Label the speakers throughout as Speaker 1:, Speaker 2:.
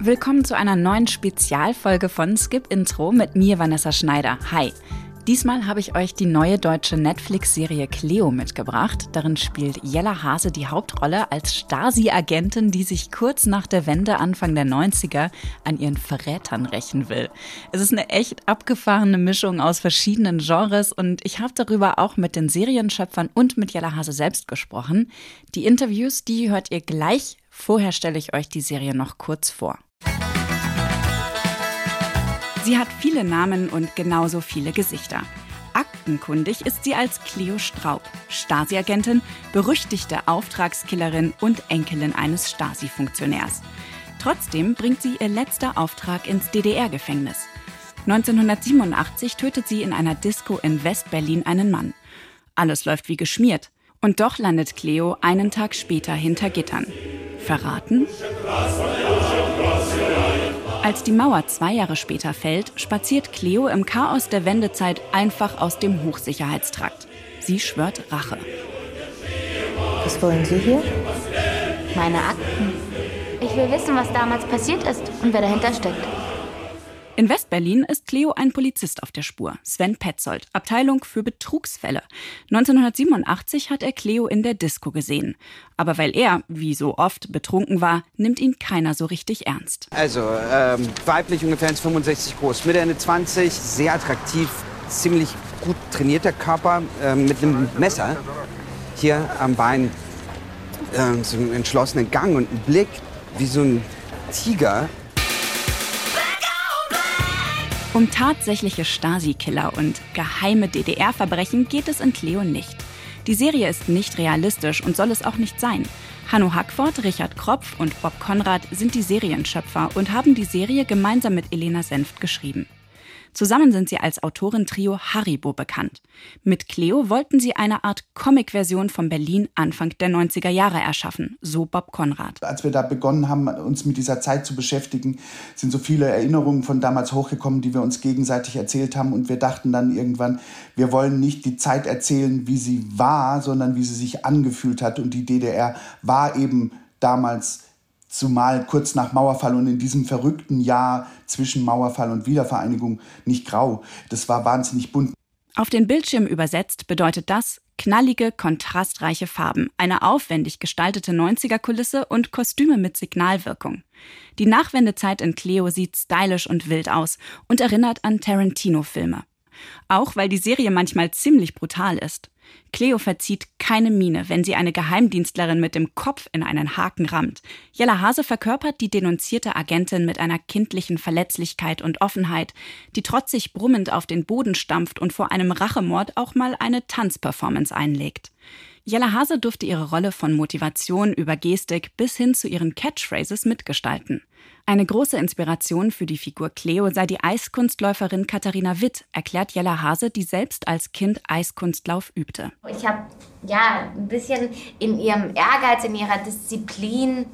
Speaker 1: Willkommen zu einer neuen Spezialfolge von Skip Intro mit mir, Vanessa Schneider. Hi. Diesmal habe ich euch die neue deutsche Netflix-Serie Cleo mitgebracht. Darin spielt Jella Hase die Hauptrolle als Stasi-Agentin, die sich kurz nach der Wende Anfang der 90er an ihren Verrätern rächen will. Es ist eine echt abgefahrene Mischung aus verschiedenen Genres und ich habe darüber auch mit den Serienschöpfern und mit Jella Hase selbst gesprochen. Die Interviews, die hört ihr gleich. Vorher stelle ich euch die Serie noch kurz vor. Sie hat viele Namen und genauso viele Gesichter. Aktenkundig ist sie als Cleo Straub, Stasi-Agentin, berüchtigte Auftragskillerin und Enkelin eines Stasi-Funktionärs. Trotzdem bringt sie ihr letzter Auftrag ins DDR-Gefängnis. 1987 tötet sie in einer Disco in West-Berlin einen Mann. Alles läuft wie geschmiert. Und doch landet Cleo einen Tag später hinter Gittern. Verraten? Als die Mauer zwei Jahre später fällt, spaziert Cleo im Chaos der Wendezeit einfach aus dem Hochsicherheitstrakt. Sie schwört Rache.
Speaker 2: Was wollen Sie hier?
Speaker 3: Meine Akten. Ich will wissen, was damals passiert ist und wer dahinter steckt.
Speaker 1: In Westberlin ist Cleo ein Polizist auf der Spur, Sven Petzold, Abteilung für Betrugsfälle. 1987 hat er Cleo in der Disco gesehen. Aber weil er, wie so oft, betrunken war, nimmt ihn keiner so richtig ernst.
Speaker 4: Also, ähm, weiblich ungefähr 1,65 groß, Mitte Ende 20, sehr attraktiv, ziemlich gut trainierter Körper, äh, mit einem Messer hier am Bein, äh, so einen entschlossenen Gang und einen Blick wie so ein Tiger.
Speaker 1: Um tatsächliche Stasi-Killer und geheime DDR-Verbrechen geht es in Cleo nicht. Die Serie ist nicht realistisch und soll es auch nicht sein. Hanno Hackford, Richard Kropf und Bob Konrad sind die Serienschöpfer und haben die Serie gemeinsam mit Elena Senft geschrieben. Zusammen sind sie als Autoren-Trio Haribo bekannt. Mit Cleo wollten sie eine Art Comic-Version von Berlin Anfang der 90er Jahre erschaffen, so Bob Konrad.
Speaker 5: Als wir da begonnen haben, uns mit dieser Zeit zu beschäftigen, sind so viele Erinnerungen von damals hochgekommen, die wir uns gegenseitig erzählt haben. Und wir dachten dann irgendwann, wir wollen nicht die Zeit erzählen, wie sie war, sondern wie sie sich angefühlt hat. Und die DDR war eben damals zumal kurz nach Mauerfall und in diesem verrückten Jahr zwischen Mauerfall und Wiedervereinigung nicht grau. Das war wahnsinnig bunt.
Speaker 1: Auf den Bildschirm übersetzt bedeutet das knallige, kontrastreiche Farben, eine aufwendig gestaltete 90er-Kulisse und Kostüme mit Signalwirkung. Die Nachwendezeit in Cleo sieht stylisch und wild aus und erinnert an Tarantino-Filme. Auch weil die Serie manchmal ziemlich brutal ist. Cleo verzieht keine Miene, wenn sie eine Geheimdienstlerin mit dem Kopf in einen Haken rammt. Jella Hase verkörpert die denunzierte Agentin mit einer kindlichen Verletzlichkeit und Offenheit, die trotzig brummend auf den Boden stampft und vor einem Rachemord auch mal eine Tanzperformance einlegt. Jella Hase durfte ihre Rolle von Motivation über Gestik bis hin zu ihren Catchphrases mitgestalten. Eine große Inspiration für die Figur Cleo sei die Eiskunstläuferin Katharina Witt, erklärt Jella Hase, die selbst als Kind Eiskunstlauf übte.
Speaker 3: Ich habe ja ein bisschen in ihrem Ehrgeiz, in ihrer Disziplin,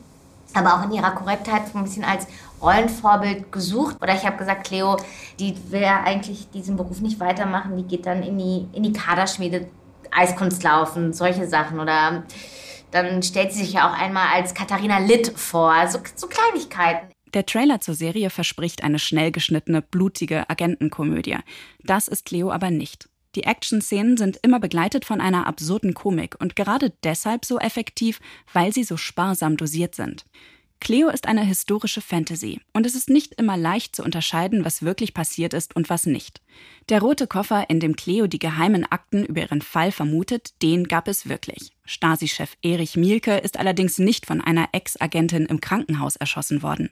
Speaker 3: aber auch in ihrer Korrektheit ein bisschen als Rollenvorbild gesucht. Oder ich habe gesagt, Cleo, die will ja eigentlich diesen Beruf nicht weitermachen, die geht dann in die, in die Kaderschmiede Eiskunst laufen, solche Sachen. Oder dann stellt sie sich ja auch einmal als Katharina Litt vor. So, so Kleinigkeiten.
Speaker 1: Der Trailer zur Serie verspricht eine schnell geschnittene, blutige Agentenkomödie. Das ist Cleo aber nicht. Die Action-Szenen sind immer begleitet von einer absurden Komik und gerade deshalb so effektiv, weil sie so sparsam dosiert sind. Cleo ist eine historische Fantasy und es ist nicht immer leicht zu unterscheiden, was wirklich passiert ist und was nicht. Der rote Koffer, in dem Cleo die geheimen Akten über ihren Fall vermutet, den gab es wirklich. Stasi-Chef Erich Mielke ist allerdings nicht von einer Ex-Agentin im Krankenhaus erschossen worden.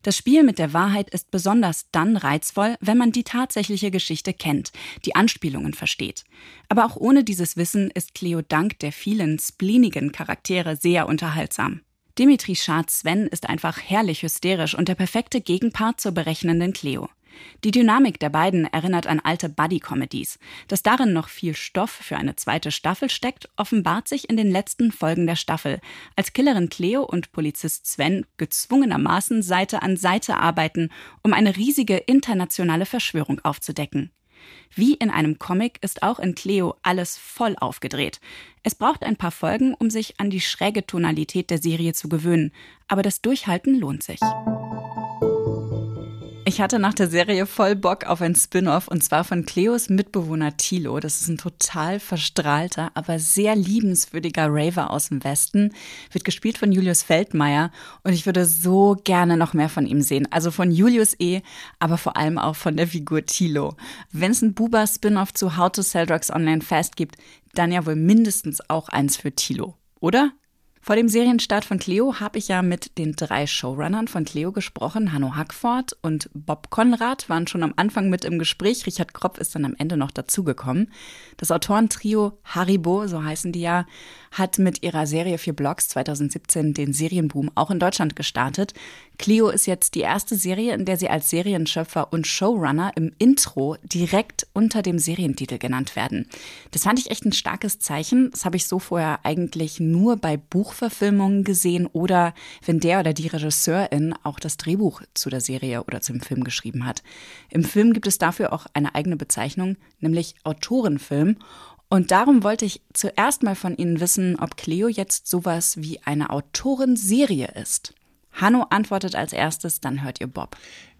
Speaker 1: Das Spiel mit der Wahrheit ist besonders dann reizvoll, wenn man die tatsächliche Geschichte kennt, die Anspielungen versteht. Aber auch ohne dieses Wissen ist Cleo dank der vielen spleenigen Charaktere sehr unterhaltsam. Dimitri Schatz Sven ist einfach herrlich hysterisch und der perfekte Gegenpart zur berechnenden Cleo. Die Dynamik der beiden erinnert an alte Buddy-Comedies. Dass darin noch viel Stoff für eine zweite Staffel steckt, offenbart sich in den letzten Folgen der Staffel, als Killerin Cleo und Polizist Sven gezwungenermaßen Seite an Seite arbeiten, um eine riesige internationale Verschwörung aufzudecken. Wie in einem Comic ist auch in Cleo alles voll aufgedreht. Es braucht ein paar Folgen, um sich an die schräge Tonalität der Serie zu gewöhnen, aber das Durchhalten lohnt sich. Ich hatte nach der Serie voll Bock auf ein Spin-off und zwar von Cleos Mitbewohner Thilo. Das ist ein total verstrahlter, aber sehr liebenswürdiger Raver aus dem Westen. Wird gespielt von Julius Feldmeier und ich würde so gerne noch mehr von ihm sehen. Also von Julius E., aber vor allem auch von der Figur Thilo. Wenn es ein Buba-Spin-off zu How to Sell Drugs Online Fast gibt, dann ja wohl mindestens auch eins für Thilo, oder? Vor dem Serienstart von Cleo habe ich ja mit den drei Showrunnern von Cleo gesprochen. Hanno Hackford und Bob Konrad waren schon am Anfang mit im Gespräch. Richard Kropf ist dann am Ende noch dazugekommen. Das Autorentrio Haribo, so heißen die ja, hat mit ihrer Serie für Blogs 2017 den Serienboom auch in Deutschland gestartet. Clio ist jetzt die erste Serie, in der sie als Serienschöpfer und Showrunner im Intro direkt unter dem Serientitel genannt werden. Das fand ich echt ein starkes Zeichen. Das habe ich so vorher eigentlich nur bei Buchverfilmungen gesehen oder wenn der oder die Regisseurin auch das Drehbuch zu der Serie oder zum Film geschrieben hat. Im Film gibt es dafür auch eine eigene Bezeichnung, nämlich Autorenfilm. Und darum wollte ich zuerst mal von Ihnen wissen, ob Cleo jetzt sowas wie eine Autorenserie ist. Hanno antwortet als erstes, dann hört ihr Bob.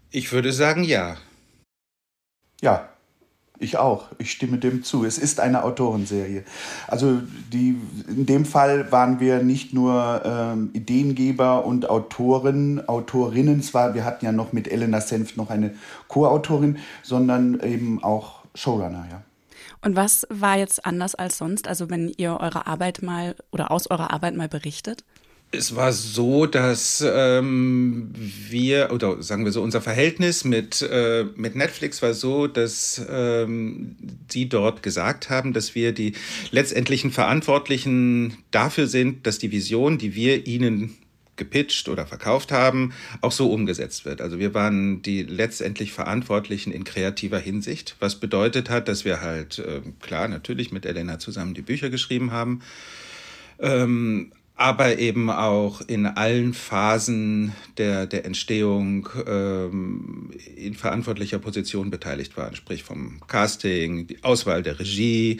Speaker 6: Ich würde sagen ja.
Speaker 5: Ja, ich auch. Ich stimme dem zu. Es ist eine Autorenserie. Also die, in dem Fall waren wir nicht nur ähm, Ideengeber und Autoren, Autorinnen. Zwar, wir hatten ja noch mit Elena Senft noch eine Co-Autorin, sondern eben auch Showrunner, ja.
Speaker 1: Und was war jetzt anders als sonst? Also wenn ihr eure Arbeit mal oder aus eurer Arbeit mal berichtet?
Speaker 6: Es war so, dass ähm, wir, oder sagen wir so, unser Verhältnis mit, äh, mit Netflix war so, dass ähm, die dort gesagt haben, dass wir die letztendlichen Verantwortlichen dafür sind, dass die Vision, die wir ihnen gepitcht oder verkauft haben, auch so umgesetzt wird. Also wir waren die letztendlich Verantwortlichen in kreativer Hinsicht, was bedeutet hat, dass wir halt, äh, klar, natürlich mit Elena zusammen die Bücher geschrieben haben, ähm, aber eben auch in allen Phasen der, der Entstehung ähm, in verantwortlicher Position beteiligt waren, sprich vom Casting, die Auswahl der Regie,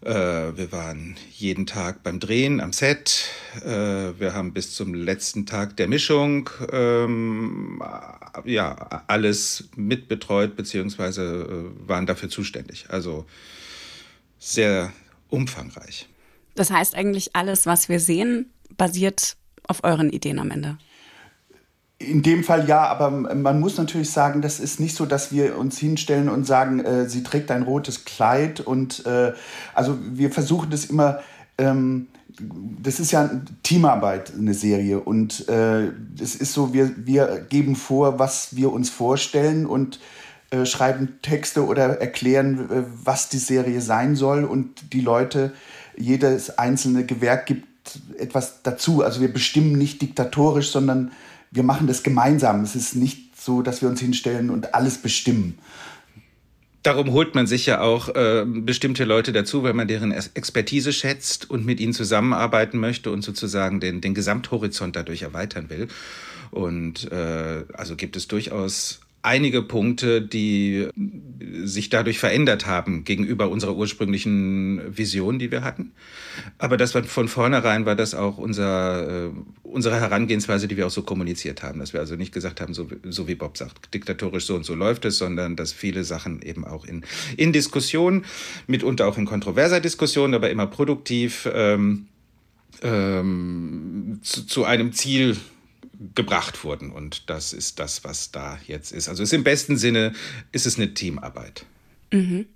Speaker 6: äh, wir waren jeden Tag beim Drehen am Set. Äh, wir haben bis zum letzten Tag der Mischung ähm, ja alles mitbetreut beziehungsweise äh, waren dafür zuständig. Also sehr umfangreich.
Speaker 1: Das heißt eigentlich alles, was wir sehen, basiert auf euren Ideen am Ende.
Speaker 5: In dem Fall ja, aber man muss natürlich sagen, das ist nicht so, dass wir uns hinstellen und sagen, äh, sie trägt ein rotes Kleid und äh, also wir versuchen das immer. Ähm, das ist ja Teamarbeit, eine Serie. Und äh, es ist so, wir, wir geben vor, was wir uns vorstellen und äh, schreiben Texte oder erklären, äh, was die Serie sein soll. Und die Leute jedes einzelne Gewerk gibt etwas dazu. Also wir bestimmen nicht diktatorisch, sondern wir machen das gemeinsam. Es ist nicht so, dass wir uns hinstellen und alles bestimmen.
Speaker 6: Darum holt man sich ja auch äh, bestimmte Leute dazu, weil man deren Expertise schätzt und mit ihnen zusammenarbeiten möchte und sozusagen den, den Gesamthorizont dadurch erweitern will. Und äh, also gibt es durchaus einige Punkte, die sich dadurch verändert haben gegenüber unserer ursprünglichen Vision, die wir hatten. Aber das war von vornherein war das auch unser, äh, unsere Herangehensweise, die wir auch so kommuniziert haben. Dass wir also nicht gesagt haben, so, so wie Bob sagt, diktatorisch so und so läuft es, sondern dass viele Sachen eben auch in, in Diskussion, mitunter auch in kontroverser Diskussion, aber immer produktiv ähm, ähm, zu, zu einem Ziel gebracht wurden. Und das ist das, was da jetzt ist. Also ist im besten Sinne ist es eine Teamarbeit.
Speaker 1: Mhm.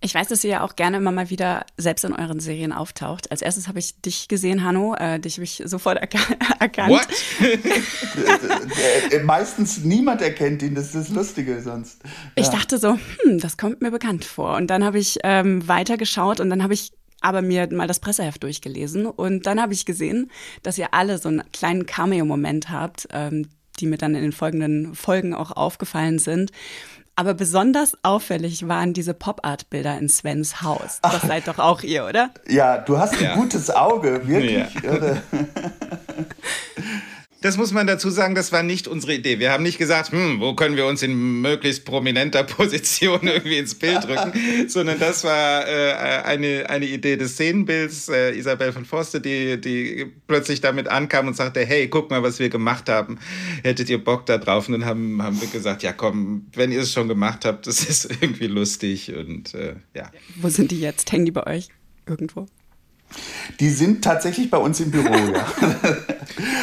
Speaker 1: Ich weiß, dass ihr ja auch gerne immer mal wieder selbst in euren Serien auftaucht. Als erstes habe ich dich gesehen, Hanno. Äh, dich habe ich sofort erka erkannt. What?
Speaker 5: Äh, meistens niemand erkennt ihn. Das ist das Lustige sonst. Ja.
Speaker 1: Ich dachte so, hm, das kommt mir bekannt vor. Und dann habe ich ähm, weitergeschaut und dann habe ich aber mir mal das Presseheft durchgelesen und dann habe ich gesehen, dass ihr alle so einen kleinen Cameo-Moment habt, ähm, die mir dann in den folgenden Folgen auch aufgefallen sind. Aber besonders auffällig waren diese Pop-Art-Bilder in Svens Haus. Das Ach. seid doch auch ihr, oder?
Speaker 5: Ja, du hast ein ja. gutes Auge, wirklich. Ja.
Speaker 6: das muss man dazu sagen, das war nicht unsere Idee. Wir haben nicht gesagt, hm, wo können wir uns in möglichst prominenter Position irgendwie ins Bild drücken, sondern das war äh, eine, eine Idee des Szenenbilds. Äh, Isabel von Forste, die, die plötzlich damit ankam und sagte, hey, guck mal, was wir gemacht haben. Hättet ihr Bock da drauf? Und dann haben, haben wir gesagt, ja komm, wenn ihr es schon gemacht habt, das ist irgendwie lustig und äh, ja.
Speaker 1: Wo sind die jetzt? Hängen die bei euch irgendwo?
Speaker 5: Die sind tatsächlich bei uns im Büro, ja.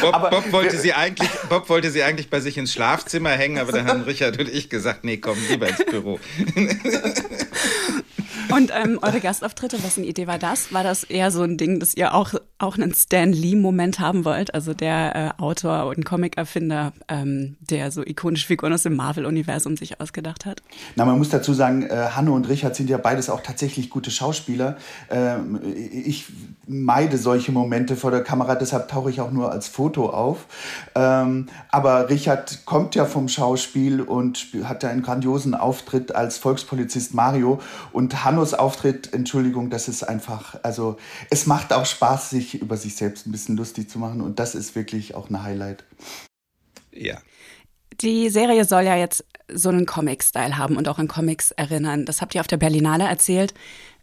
Speaker 6: Bob, Bob, wollte sie eigentlich, Bob wollte sie eigentlich bei sich ins Schlafzimmer hängen, aber dann haben Richard und ich gesagt, nee, komm, lieber ins Büro.
Speaker 1: Und ähm, eure Gastauftritte, wessen Idee war das? War das eher so ein Ding, dass ihr auch, auch einen Stan Lee-Moment haben wollt? Also der äh, Autor und Comic-Erfinder, ähm, der so ikonische Figuren aus dem Marvel-Universum sich ausgedacht hat?
Speaker 5: Na, man muss dazu sagen, äh, Hanno und Richard sind ja beides auch tatsächlich gute Schauspieler. Ähm, ich meide solche Momente vor der Kamera, deshalb tauche ich auch nur als Foto auf. Ähm, aber Richard kommt ja vom Schauspiel und hat ja einen grandiosen Auftritt als Volkspolizist Mario. Und Hannos Auftritt, Entschuldigung, das ist einfach, also es macht auch Spaß, sich über sich selbst ein bisschen lustig zu machen. Und das ist wirklich auch ein Highlight.
Speaker 6: Ja.
Speaker 1: Die Serie soll ja jetzt so einen Comic-Style haben und auch an Comics erinnern. Das habt ihr auf der Berlinale erzählt.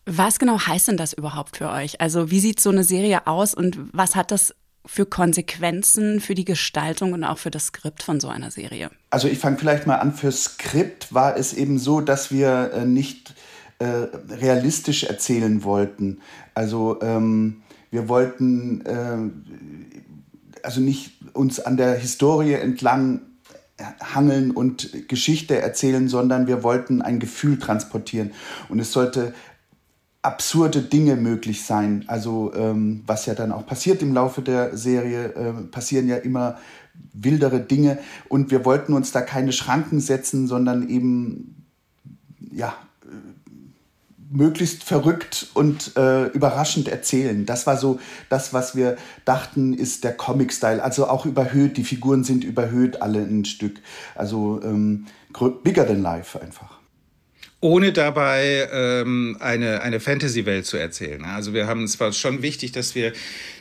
Speaker 1: Was genau heißt denn das überhaupt für euch? Also wie sieht so eine Serie aus und was hat das für Konsequenzen für die Gestaltung und auch für das Skript von so einer Serie?
Speaker 5: Also ich fange vielleicht mal an. Für Skript war es eben so, dass wir äh, nicht äh, realistisch erzählen wollten. Also ähm, wir wollten äh, also nicht uns an der Historie entlang hangeln und Geschichte erzählen, sondern wir wollten ein Gefühl transportieren. Und es sollte absurde Dinge möglich sein. Also ähm, was ja dann auch passiert im Laufe der Serie, äh, passieren ja immer wildere Dinge und wir wollten uns da keine Schranken setzen, sondern eben ja möglichst verrückt und äh, überraschend erzählen. Das war so das, was wir dachten, ist der Comic-Style. Also auch überhöht, die Figuren sind überhöht alle ein Stück. Also ähm, bigger than life einfach
Speaker 6: ohne dabei ähm, eine, eine Fantasy-Welt zu erzählen. Also wir haben es war schon wichtig, dass wir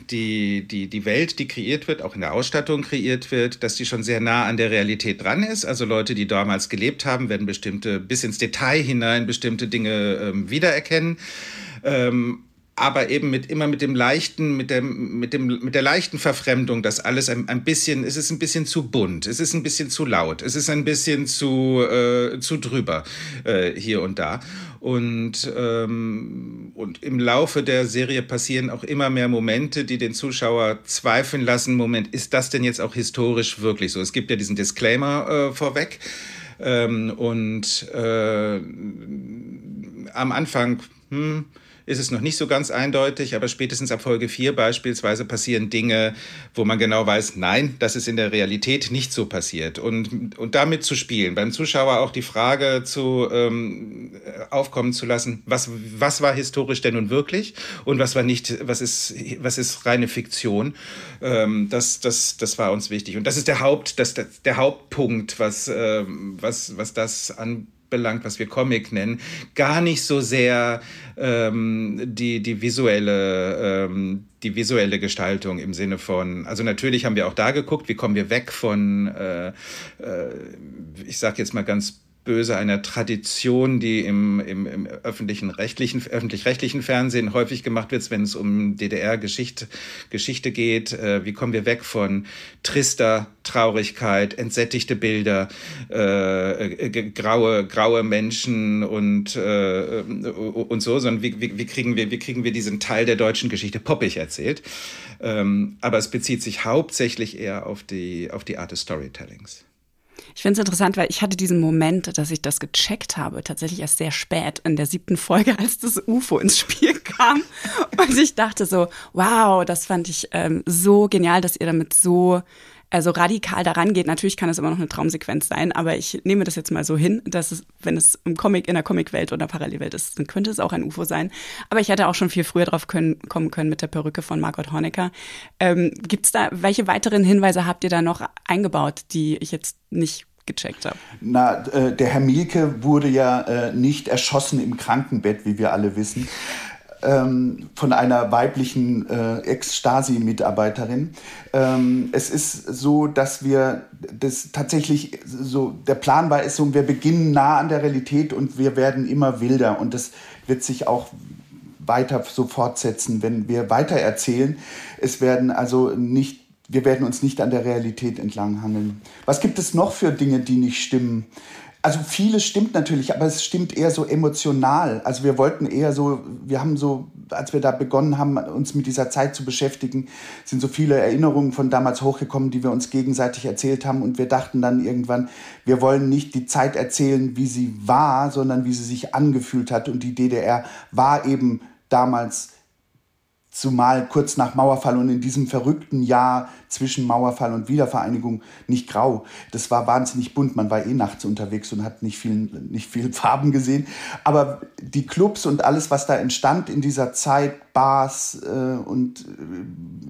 Speaker 6: die, die, die Welt, die kreiert wird, auch in der Ausstattung kreiert wird, dass die schon sehr nah an der Realität dran ist. Also Leute, die damals gelebt haben, werden bestimmte, bis ins Detail hinein bestimmte Dinge ähm, wiedererkennen. Ähm, aber eben mit immer mit dem leichten, mit dem, mit dem, mit der leichten Verfremdung, dass alles ein, ein bisschen, es ist ein bisschen zu bunt, es ist ein bisschen zu laut, es ist ein bisschen zu, äh, zu drüber äh, hier und da. Und, ähm, und im Laufe der Serie passieren auch immer mehr Momente, die den Zuschauer zweifeln lassen, Moment, ist das denn jetzt auch historisch wirklich so? Es gibt ja diesen Disclaimer äh, vorweg. Ähm, und äh, am Anfang, hm, ist es noch nicht so ganz eindeutig, aber spätestens ab Folge 4 beispielsweise passieren Dinge, wo man genau weiß, nein, das ist in der Realität nicht so passiert. Und, und damit zu spielen, beim Zuschauer auch die Frage zu ähm, aufkommen zu lassen, was, was war historisch denn nun wirklich und was war nicht, was ist, was ist reine Fiktion, ähm, das, das, das war uns wichtig. Und das ist der Haupt, das, der Hauptpunkt, was, ähm, was, was das anbelangt belangt, was wir Comic nennen, gar nicht so sehr ähm, die, die, visuelle, ähm, die visuelle Gestaltung im Sinne von, also natürlich haben wir auch da geguckt, wie kommen wir weg von, äh, äh, ich sage jetzt mal ganz böse einer Tradition, die im, im, im öffentlichen rechtlichen, öffentlich-rechtlichen Fernsehen häufig gemacht wird, wenn es um DDR-Geschichte Geschichte geht. Äh, wie kommen wir weg von trister Traurigkeit, entsättigte Bilder, äh, äh, graue, graue Menschen und, äh, und so, sondern wie, wie, wie, kriegen wir, wie kriegen wir diesen Teil der deutschen Geschichte poppig erzählt? Ähm, aber es bezieht sich hauptsächlich eher auf die, auf die Art des Storytellings.
Speaker 1: Ich finde es interessant, weil ich hatte diesen Moment, dass ich das gecheckt habe, tatsächlich erst sehr spät in der siebten Folge, als das UFO ins Spiel kam. Und ich dachte so, wow, das fand ich ähm, so genial, dass ihr damit so also radikal daran geht. Natürlich kann es immer noch eine Traumsequenz sein, aber ich nehme das jetzt mal so hin, dass es, wenn es im Comic, in der Comicwelt oder Parallelwelt ist, dann könnte es auch ein UFO sein. Aber ich hätte auch schon viel früher drauf können, kommen können mit der Perücke von Margot Honecker. Ähm, Gibt da, welche weiteren Hinweise habt ihr da noch eingebaut, die ich jetzt nicht gecheckt habe?
Speaker 5: Na, äh, der Herr Mielke wurde ja äh, nicht erschossen im Krankenbett, wie wir alle wissen. Ähm, von einer weiblichen äh, Ex-Stasi-Mitarbeiterin. Ähm, es ist so, dass wir das tatsächlich so, der Plan war es so, wir beginnen nah an der Realität und wir werden immer wilder und das wird sich auch weiter so fortsetzen, wenn wir weiter erzählen. Es werden also nicht wir werden uns nicht an der Realität entlanghangeln. Was gibt es noch für Dinge, die nicht stimmen? Also vieles stimmt natürlich, aber es stimmt eher so emotional. Also wir wollten eher so, wir haben so, als wir da begonnen haben, uns mit dieser Zeit zu beschäftigen, sind so viele Erinnerungen von damals hochgekommen, die wir uns gegenseitig erzählt haben. Und wir dachten dann irgendwann, wir wollen nicht die Zeit erzählen, wie sie war, sondern wie sie sich angefühlt hat. Und die DDR war eben damals zumal kurz nach Mauerfall und in diesem verrückten Jahr zwischen Mauerfall und Wiedervereinigung nicht grau. Das war wahnsinnig bunt. Man war eh nachts unterwegs und hat nicht viel, nicht viel Farben gesehen. Aber die Clubs und alles, was da entstand in dieser Zeit, Bars äh, und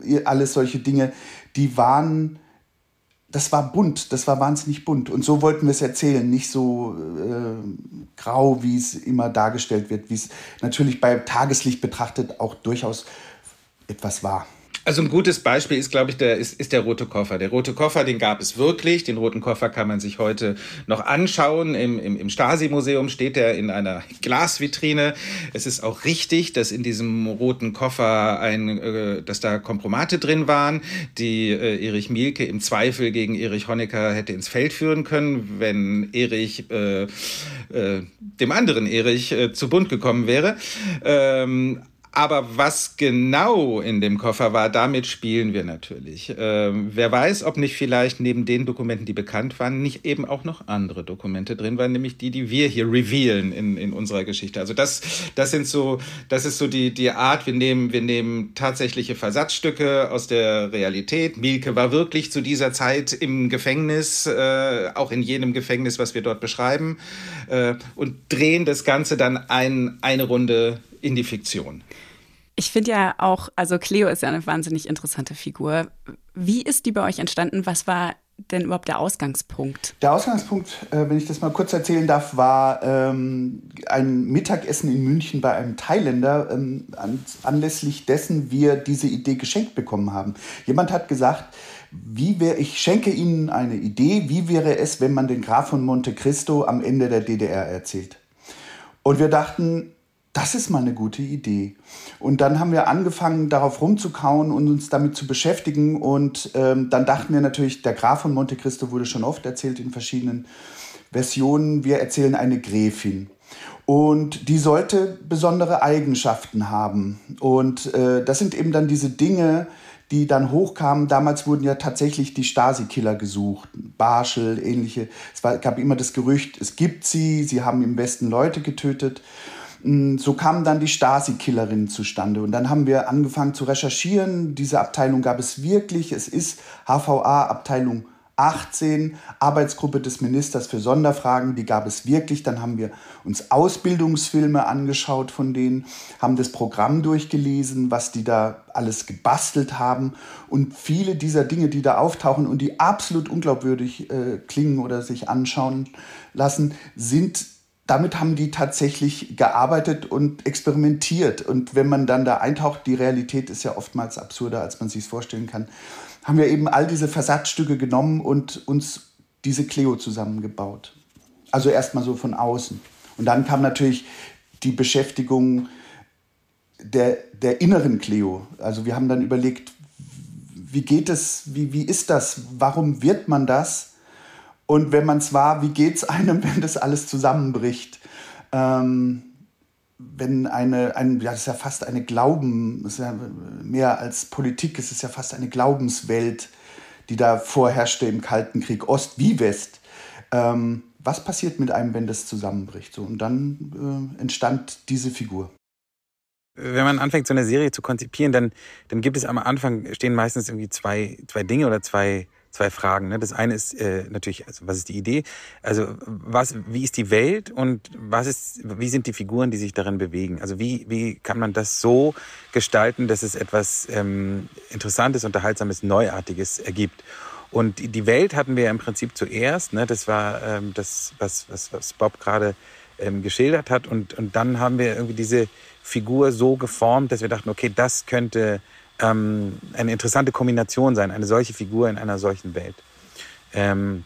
Speaker 5: äh, alles solche Dinge, die waren das war bunt, das war wahnsinnig bunt. Und so wollten wir es erzählen, nicht so äh, grau, wie es immer dargestellt wird, wie es natürlich bei Tageslicht betrachtet auch durchaus etwas war.
Speaker 6: Also ein gutes Beispiel ist, glaube ich, der, ist, ist der rote Koffer. Der rote Koffer, den gab es wirklich. Den roten Koffer kann man sich heute noch anschauen. Im, im, im Stasi-Museum steht er in einer Glasvitrine. Es ist auch richtig, dass in diesem roten Koffer ein, äh, dass da Kompromate drin waren, die äh, Erich Mielke im Zweifel gegen Erich Honecker hätte ins Feld führen können, wenn Erich äh, äh, dem anderen Erich äh, zu Bund gekommen wäre. Ähm, aber was genau in dem Koffer war, damit spielen wir natürlich. Ähm, wer weiß, ob nicht vielleicht neben den Dokumenten, die bekannt waren, nicht eben auch noch andere Dokumente drin waren, nämlich die, die wir hier revealen in, in unserer Geschichte. Also das, das sind so, das ist so die, die Art, wir nehmen, wir nehmen tatsächliche Versatzstücke aus der Realität. Mielke war wirklich zu dieser Zeit im Gefängnis, äh, auch in jenem Gefängnis, was wir dort beschreiben, äh, und drehen das Ganze dann ein, eine Runde in die Fiktion.
Speaker 1: Ich finde ja auch, also Cleo ist ja eine wahnsinnig interessante Figur. Wie ist die bei euch entstanden? Was war denn überhaupt der Ausgangspunkt?
Speaker 5: Der Ausgangspunkt, äh, wenn ich das mal kurz erzählen darf, war ähm, ein Mittagessen in München bei einem Thailänder, ähm, anlässlich dessen wir diese Idee geschenkt bekommen haben. Jemand hat gesagt, wie wäre, ich schenke Ihnen eine Idee, wie wäre es, wenn man den Graf von Monte Cristo am Ende der DDR erzählt? Und wir dachten, das ist mal eine gute Idee. Und dann haben wir angefangen, darauf rumzukauen und uns damit zu beschäftigen. Und ähm, dann dachten wir natürlich, der Graf von Monte Cristo wurde schon oft erzählt in verschiedenen Versionen. Wir erzählen eine Gräfin. Und die sollte besondere Eigenschaften haben. Und äh, das sind eben dann diese Dinge, die dann hochkamen. Damals wurden ja tatsächlich die Stasi-Killer gesucht, Barschel, ähnliche. Es war, gab immer das Gerücht, es gibt sie, sie haben im Westen Leute getötet. Mm, so kamen dann die Stasi-Killerinnen zustande. Und dann haben wir angefangen zu recherchieren. Diese Abteilung gab es wirklich. Es ist HVA Abteilung 18, Arbeitsgruppe des Ministers für Sonderfragen, die gab es wirklich. Dann haben wir uns Ausbildungsfilme angeschaut von denen, haben das Programm durchgelesen, was die da alles gebastelt haben. Und viele dieser Dinge, die da auftauchen und die absolut unglaubwürdig äh, klingen oder sich anschauen lassen, sind damit haben die tatsächlich gearbeitet und experimentiert. Und wenn man dann da eintaucht, die Realität ist ja oftmals absurder, als man sich vorstellen kann, haben wir eben all diese Versatzstücke genommen und uns diese Cleo zusammengebaut. Also erstmal so von außen. Und dann kam natürlich die Beschäftigung der, der inneren Cleo. Also wir haben dann überlegt, wie geht es, wie, wie ist das, warum wird man das? Und wenn man es war, wie geht es einem, wenn das alles zusammenbricht? Ähm, wenn eine, ein, ja, das ist ja fast eine Glauben, ist ja mehr als Politik, es ist ja fast eine Glaubenswelt, die da vorherrschte im Kalten Krieg, Ost wie West. Ähm, was passiert mit einem, wenn das zusammenbricht? So, und dann äh, entstand diese Figur.
Speaker 7: Wenn man anfängt, so eine Serie zu konzipieren, dann, dann gibt es am Anfang stehen meistens irgendwie zwei, zwei Dinge oder zwei zwei Fragen. Ne? Das eine ist äh, natürlich, also was ist die Idee? Also was, wie ist die Welt und was ist, wie sind die Figuren, die sich darin bewegen? Also wie, wie kann man das so gestalten, dass es etwas ähm, Interessantes, Unterhaltsames, Neuartiges ergibt? Und die Welt hatten wir ja im Prinzip zuerst. Ne? Das war ähm, das, was, was, was Bob gerade ähm, geschildert hat. Und, und dann haben wir irgendwie diese Figur so geformt, dass wir dachten, okay, das könnte ähm, eine interessante Kombination sein, eine solche Figur in einer solchen Welt. Ähm,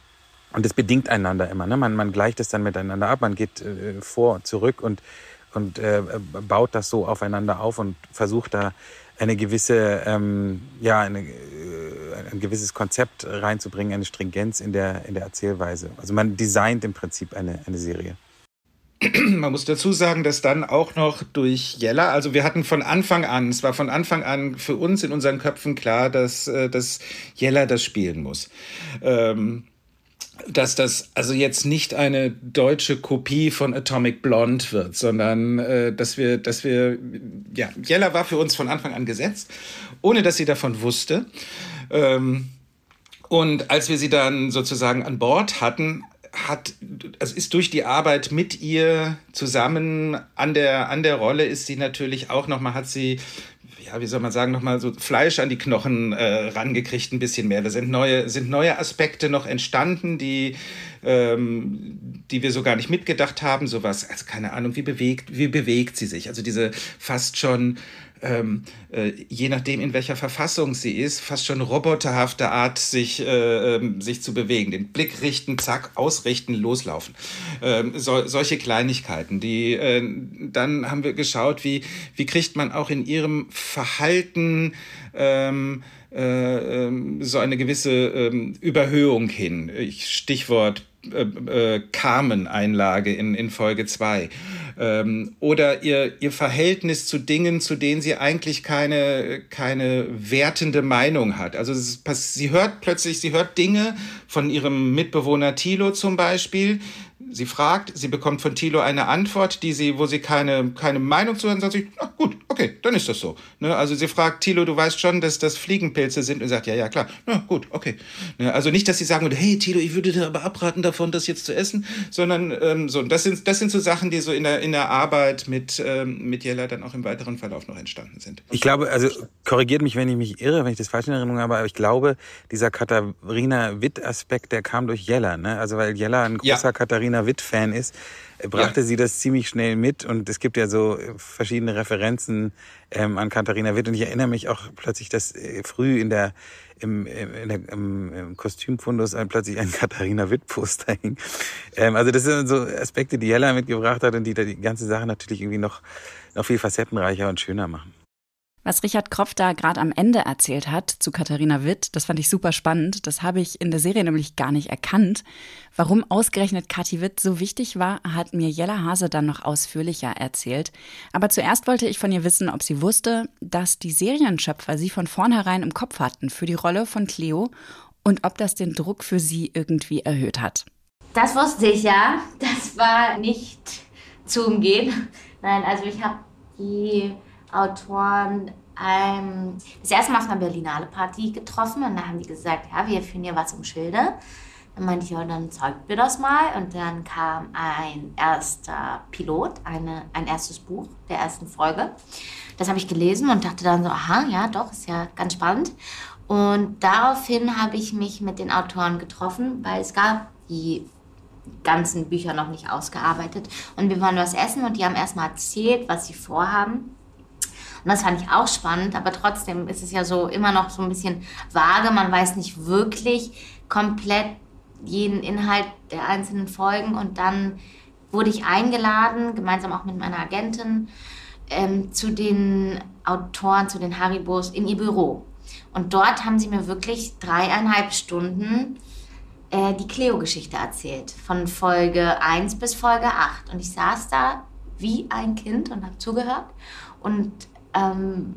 Speaker 7: und das bedingt einander immer. Ne? Man, man gleicht es dann miteinander ab, man geht äh, vor zurück und, und äh, baut das so aufeinander auf und versucht da eine gewisse, ähm, ja, eine, äh, ein gewisses Konzept reinzubringen, eine Stringenz in der, in der Erzählweise. Also man designt im Prinzip eine, eine Serie.
Speaker 6: Man muss dazu sagen, dass dann auch noch durch Jella, also wir hatten von Anfang an, es war von Anfang an für uns in unseren Köpfen klar, dass, äh, dass Jella das spielen muss. Ähm, dass das also jetzt nicht eine deutsche Kopie von Atomic Blonde wird, sondern äh, dass wir, dass wir, ja, Jella war für uns von Anfang an gesetzt, ohne dass sie davon wusste. Ähm, und als wir sie dann sozusagen an Bord hatten, hat, es ist durch die Arbeit mit ihr zusammen an der, an der Rolle ist sie natürlich auch nochmal, hat sie ja, wie soll man sagen, nochmal so Fleisch an die Knochen äh, rangekriegt, ein bisschen mehr. Da sind neue, sind neue Aspekte noch entstanden, die, ähm, die wir so gar nicht mitgedacht haben. Sowas, also keine Ahnung, wie bewegt, wie bewegt sie sich? Also diese fast schon ähm, äh, je nachdem, in welcher Verfassung sie ist, fast schon roboterhafte Art, sich, äh, äh, sich zu bewegen. Den Blick richten, zack, ausrichten, loslaufen. Ähm, so, solche Kleinigkeiten, die äh, dann haben wir geschaut, wie, wie kriegt man auch in ihrem Verhalten ähm, äh, ähm, so eine gewisse ähm, Überhöhung hin. Stichwort äh, äh, Carmen-Einlage in, in Folge 2. Ähm, oder ihr, ihr Verhältnis zu Dingen, zu denen sie eigentlich keine, keine wertende Meinung hat. Also sie hört plötzlich, sie hört Dinge von ihrem Mitbewohner Thilo zum Beispiel, Sie fragt, sie bekommt von Thilo eine Antwort, die sie, wo sie keine, keine Meinung zu hat, sagt sie, na gut, okay, dann ist das so. Ne? Also sie fragt Thilo, du weißt schon, dass das Fliegenpilze sind und sagt, ja, ja, klar, na gut, okay. Ne? Also nicht, dass sie sagen würde, hey Thilo, ich würde dir aber abraten davon, das jetzt zu essen, sondern ähm, so, das sind, das sind so Sachen, die so in der, in der Arbeit mit, ähm, mit Jella dann auch im weiteren Verlauf noch entstanden sind.
Speaker 7: Ich glaube, also korrigiert mich, wenn ich mich irre, wenn ich das falsch in Erinnerung habe, aber ich glaube, dieser Katharina Witt-Aspekt, der kam durch Jella, ne? Also weil Jella ein großer ja. Katharina Witt-Fan ist, brachte ja. sie das ziemlich schnell mit und es gibt ja so verschiedene Referenzen ähm, an Katharina Witt und ich erinnere mich auch plötzlich, dass äh, früh in der im, der, im, im Kostümfundus ein, plötzlich ein Katharina Witt-Poster hing. Ähm, also das sind so Aspekte, die Jella mitgebracht hat und die da die ganze Sache natürlich irgendwie noch, noch viel facettenreicher und schöner machen.
Speaker 1: Was Richard Kropf da gerade am Ende erzählt hat zu Katharina Witt, das fand ich super spannend. Das habe ich in der Serie nämlich gar nicht erkannt. Warum ausgerechnet Kathi Witt so wichtig war, hat mir Jella Hase dann noch ausführlicher erzählt. Aber zuerst wollte ich von ihr wissen, ob sie wusste, dass die Serienschöpfer sie von vornherein im Kopf hatten für die Rolle von Cleo und ob das den Druck für sie irgendwie erhöht hat.
Speaker 3: Das wusste ich ja. Das war nicht zu umgehen. Nein, also ich habe die Autoren ähm, das erste Mal auf einer Berlinale Party getroffen und da haben die gesagt, ja, wir führen hier was um Schilde. Dann meinte ich, ja, dann zeigt mir das mal. Und dann kam ein erster Pilot, eine, ein erstes Buch der ersten Folge. Das habe ich gelesen und dachte dann so, aha, ja, doch, ist ja ganz spannend. Und daraufhin habe ich mich mit den Autoren getroffen, weil es gab die ganzen Bücher noch nicht ausgearbeitet. Und wir waren was essen und die haben erstmal erzählt, was sie vorhaben. Und das fand ich auch spannend, aber trotzdem ist es ja so immer noch so ein bisschen vage. Man weiß nicht wirklich komplett jeden Inhalt der einzelnen Folgen. Und dann wurde ich eingeladen, gemeinsam auch mit meiner Agentin, ähm, zu den Autoren, zu den Haribos in ihr Büro. Und dort haben sie mir wirklich dreieinhalb Stunden äh, die Cleo-Geschichte erzählt. Von Folge 1 bis Folge 8. Und ich saß da wie ein Kind und habe zugehört. Und ähm,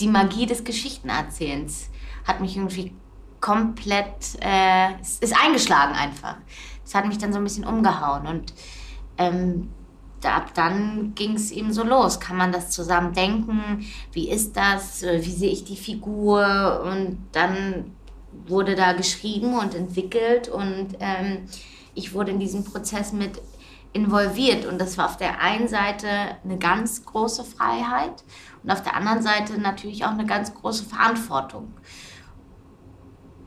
Speaker 3: die Magie des Geschichtenerzählens hat mich irgendwie komplett, äh, ist eingeschlagen einfach. Das hat mich dann so ein bisschen umgehauen und ähm, ab dann ging es eben so los. Kann man das zusammen denken? Wie ist das? Wie sehe ich die Figur? Und dann wurde da geschrieben und entwickelt und ähm, ich wurde in diesem Prozess mit involviert. Und das war auf der einen Seite eine ganz große Freiheit und auf der anderen Seite natürlich auch eine ganz große Verantwortung.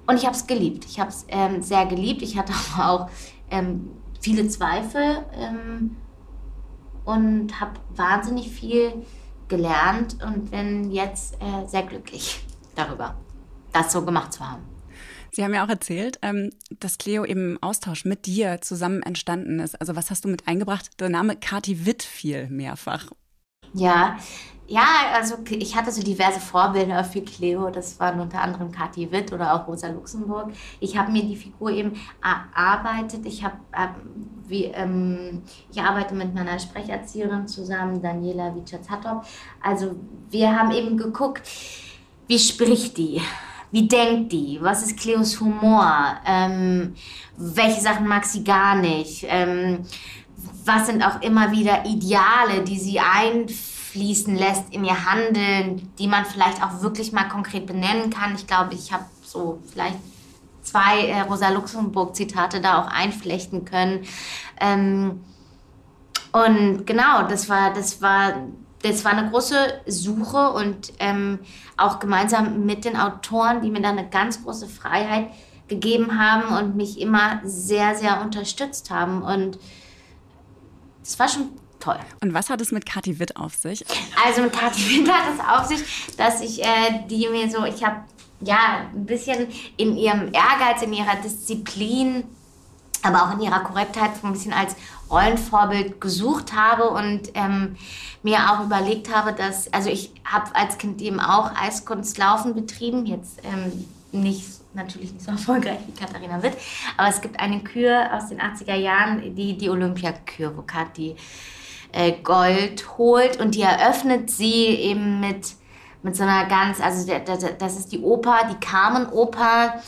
Speaker 3: Und ich habe es geliebt. Ich habe es ähm, sehr geliebt. Ich hatte auch ähm, viele Zweifel, ähm, und habe wahnsinnig viel gelernt und bin jetzt äh, sehr glücklich darüber, das so gemacht zu haben.
Speaker 1: Sie haben ja auch erzählt, ähm, dass Cleo im Austausch mit dir zusammen entstanden ist. Also was hast du mit eingebracht? Der Name Kati Witt fiel mehrfach.
Speaker 3: Ja, ja, also ich hatte so diverse Vorbilder für Cleo. Das waren unter anderem Kathi Witt oder auch Rosa Luxemburg. Ich habe mir die Figur eben erarbeitet. Ich habe wie, ähm, ich arbeite mit meiner Sprecherzieherin zusammen, Daniela Vichathatop. Also wir haben eben geguckt, wie spricht die? Wie denkt die? Was ist Cleos Humor? Ähm, welche Sachen mag sie gar nicht? Ähm, was sind auch immer wieder Ideale, die sie einführt? fließen lässt in ihr Handeln, die man vielleicht auch wirklich mal konkret benennen kann. Ich glaube, ich habe so vielleicht zwei äh, Rosa Luxemburg-Zitate da auch einflechten können. Ähm, und genau, das war, das war, das war eine große Suche und ähm, auch gemeinsam mit den Autoren, die mir da eine ganz große Freiheit gegeben haben und mich immer sehr, sehr unterstützt haben. Und es war schon toll.
Speaker 1: Und was hat es mit Kathi Witt auf sich?
Speaker 3: Also mit Kathi Witt hat es auf sich, dass ich äh, die mir so, ich habe ja ein bisschen in ihrem Ehrgeiz, in ihrer Disziplin, aber auch in ihrer Korrektheit so ein bisschen als Rollenvorbild gesucht habe und ähm, mir auch überlegt habe, dass, also ich habe als Kind eben auch Eiskunstlaufen betrieben, jetzt ähm, nicht natürlich nicht so erfolgreich wie Katharina Witt, aber es gibt eine Kür aus den 80er Jahren, die, die Olympiakür, wo Kathi äh, Gold holt und die eröffnet sie eben mit, mit so einer ganz, also das ist die Oper, die Carmen-Oper.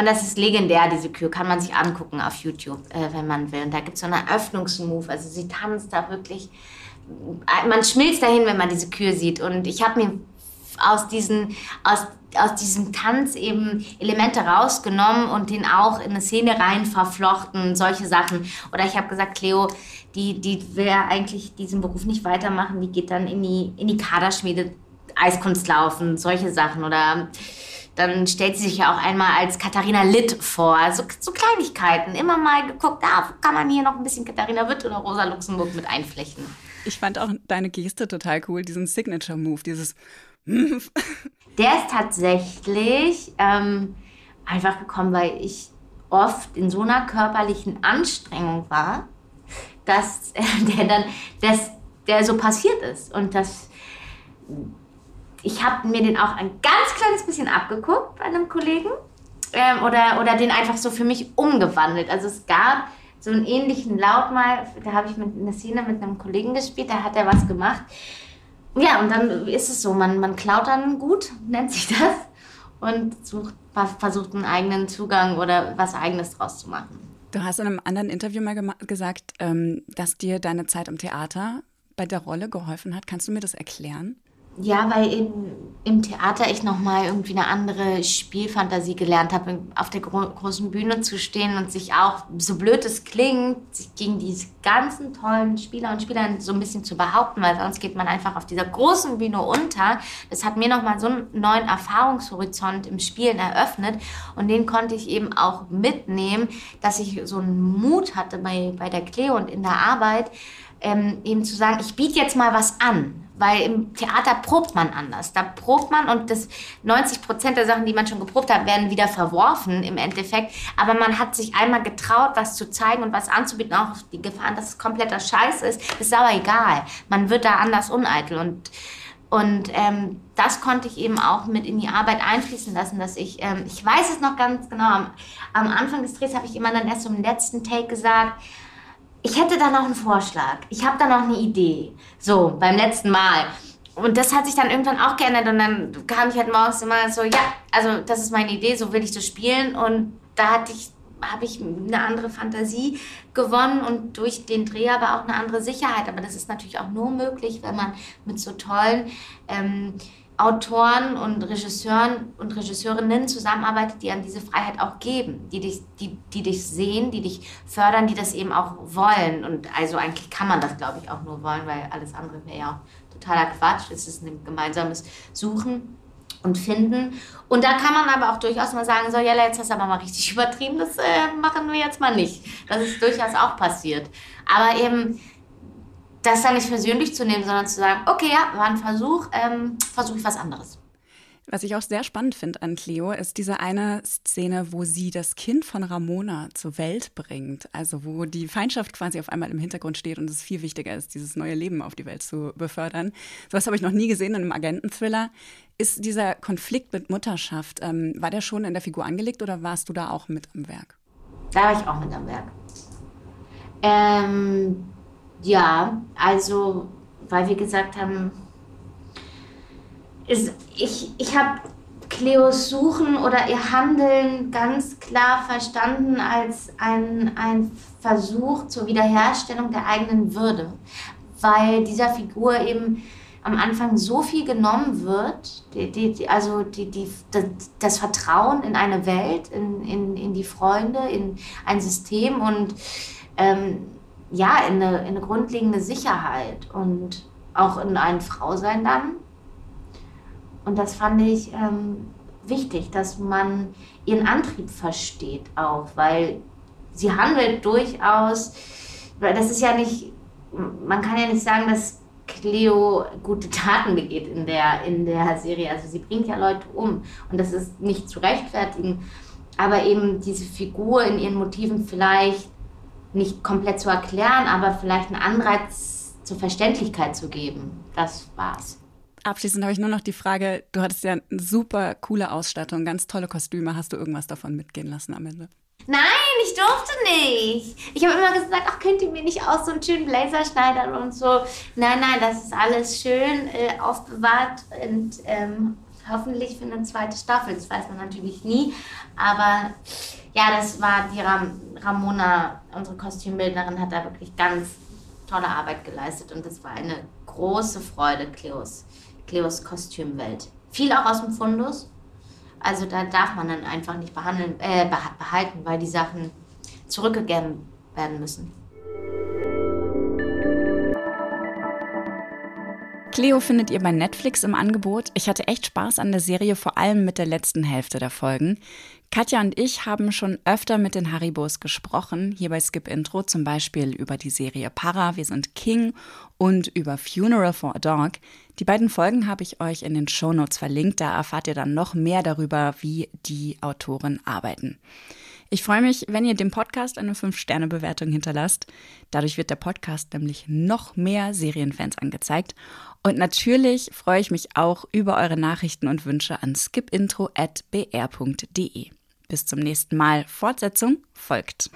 Speaker 3: Und das ist legendär, diese Kür, kann man sich angucken auf YouTube, äh, wenn man will. Und da gibt es so einen Eröffnungsmove, also sie tanzt da wirklich, man schmilzt dahin, wenn man diese Kür sieht. Und ich habe mir aus diesen, aus aus diesem Tanz eben Elemente rausgenommen und den auch in eine Szene rein verflochten, solche Sachen. Oder ich habe gesagt, Cleo, die, die will ja eigentlich diesen Beruf nicht weitermachen, die geht dann in die, in die Kaderschmiede Eiskunst laufen, solche Sachen. Oder dann stellt sie sich ja auch einmal als Katharina Litt vor. So, so Kleinigkeiten. Immer mal geguckt, da kann man hier noch ein bisschen Katharina Witt oder Rosa Luxemburg mit einflechten.
Speaker 1: Ich fand auch deine Geste total cool, diesen Signature-Move, dieses
Speaker 3: Der ist tatsächlich ähm, einfach gekommen, weil ich oft in so einer körperlichen Anstrengung war, dass der dann, dass der so passiert ist. Und das, ich habe mir den auch ein ganz kleines bisschen abgeguckt bei einem Kollegen ähm, oder, oder den einfach so für mich umgewandelt. Also es gab so einen ähnlichen Laut mal, da habe ich mit einer Szene mit einem Kollegen gespielt, da hat er was gemacht ja, und dann ist es so, man, man klaut dann gut, nennt sich das, und sucht, versucht einen eigenen Zugang oder was Eigenes draus zu machen.
Speaker 1: Du hast in einem anderen Interview mal gesagt, ähm, dass dir deine Zeit im Theater bei der Rolle geholfen hat. Kannst du mir das erklären?
Speaker 3: Ja, weil im, im Theater ich nochmal irgendwie eine andere Spielfantasie gelernt habe, auf der gro großen Bühne zu stehen und sich auch, so blöd es klingt, sich gegen diese ganzen tollen Spieler und Spielerinnen so ein bisschen zu behaupten, weil sonst geht man einfach auf dieser großen Bühne unter. Das hat mir nochmal so einen neuen Erfahrungshorizont im Spielen eröffnet und den konnte ich eben auch mitnehmen, dass ich so einen Mut hatte bei, bei der Cleo und in der Arbeit, ähm, eben zu sagen, ich biete jetzt mal was an weil im Theater probt man anders. Da probt man und das 90 Prozent der Sachen, die man schon geprobt hat, werden wieder verworfen im Endeffekt. Aber man hat sich einmal getraut, was zu zeigen und was anzubieten, auch die Gefahren, dass es kompletter Scheiß ist, ist aber egal. Man wird da anders uneitel und und ähm, das konnte ich eben auch mit in die Arbeit einfließen lassen, dass ich, ähm, ich weiß es noch ganz genau, am, am Anfang des Drehs habe ich immer dann erst im letzten Take gesagt, ich hätte da noch einen Vorschlag. Ich habe da noch eine Idee. So, beim letzten Mal. Und das hat sich dann irgendwann auch geändert. Und dann kam ich halt morgens immer so, ja, also das ist meine Idee, so will ich das spielen. Und da hatte ich, habe ich eine andere Fantasie gewonnen und durch den Dreh aber auch eine andere Sicherheit. Aber das ist natürlich auch nur möglich, wenn man mit so tollen ähm, Autoren und Regisseuren und Regisseurinnen zusammenarbeitet, die an diese Freiheit auch geben, die dich, die, die dich sehen, die dich fördern, die das eben auch wollen. Und also eigentlich kann man das, glaube ich, auch nur wollen, weil alles andere wäre ja auch totaler Quatsch. Es ist ein gemeinsames Suchen und Finden. Und da kann man aber auch durchaus mal sagen, so, ja, jetzt hast du aber mal richtig übertrieben, das äh, machen wir jetzt mal nicht. Das ist durchaus auch passiert. Aber eben das dann nicht persönlich zu nehmen, sondern zu sagen, okay, ja, war ein Versuch, ähm, versuche ich was anderes.
Speaker 1: Was ich auch sehr spannend finde an Cleo, ist diese eine Szene, wo sie das Kind von Ramona zur Welt bringt. Also wo die Feindschaft quasi auf einmal im Hintergrund steht und es viel wichtiger ist, dieses neue Leben auf die Welt zu befördern. Sowas habe ich noch nie gesehen in einem Agenten-Thriller. Ist dieser Konflikt mit Mutterschaft, ähm, war der schon in der Figur angelegt oder warst du da auch mit am Werk?
Speaker 3: Da war ich auch mit am Werk. Ähm, ja, also, weil wir gesagt haben, ist, ich, ich habe Cleos Suchen oder ihr Handeln ganz klar verstanden als ein, ein Versuch zur Wiederherstellung der eigenen Würde, weil dieser Figur eben am Anfang so viel genommen wird, die, die, also die, die, das, Vertrauen in eine Welt, in, in, in die Freunde, in ein System und ähm, ja, in eine, in eine grundlegende Sicherheit und auch in ein Frausein dann. Und das fand ich ähm, wichtig, dass man ihren Antrieb versteht auch, weil sie handelt durchaus, weil das ist ja nicht, man kann ja nicht sagen, dass Cleo gute Taten begeht in der, in der Serie. Also sie bringt ja Leute um und das ist nicht zu rechtfertigen. Aber eben diese Figur in ihren Motiven vielleicht nicht komplett zu erklären, aber vielleicht einen Anreiz zur Verständlichkeit zu geben. Das war's.
Speaker 1: Abschließend habe ich nur noch die Frage, du hattest ja eine super coole Ausstattung, ganz tolle Kostüme. Hast du irgendwas davon mitgehen lassen am Ende?
Speaker 3: Nein, ich durfte nicht. Ich habe immer gesagt, ach, könnt ihr mir nicht auch so einen schönen Blazer schneidern und so. Nein, nein, das ist alles schön äh, aufbewahrt und ähm, hoffentlich für eine zweite Staffel. Das weiß man natürlich nie. Aber ja, das war die Ram Ramona, unsere Kostümbildnerin, hat da wirklich ganz tolle Arbeit geleistet und das war eine große Freude, Cleos, Cleos Kostümwelt. Viel auch aus dem Fundus. Also da darf man dann einfach nicht behandeln, äh, behalten, weil die Sachen zurückgegeben werden müssen.
Speaker 1: Cleo findet ihr bei Netflix im Angebot. Ich hatte echt Spaß an der Serie, vor allem mit der letzten Hälfte der Folgen. Katja und ich haben schon öfter mit den Haribos gesprochen, hier bei Skip Intro zum Beispiel über die Serie Para, Wir sind King und über Funeral for a Dog. Die beiden Folgen habe ich euch in den Shownotes verlinkt, da erfahrt ihr dann noch mehr darüber, wie die Autoren arbeiten. Ich freue mich, wenn ihr dem Podcast eine 5-Sterne-Bewertung hinterlasst. Dadurch wird der Podcast nämlich noch mehr Serienfans angezeigt. Und natürlich freue ich mich auch über eure Nachrichten und Wünsche an skipintro.br.de. Bis zum nächsten Mal. Fortsetzung folgt.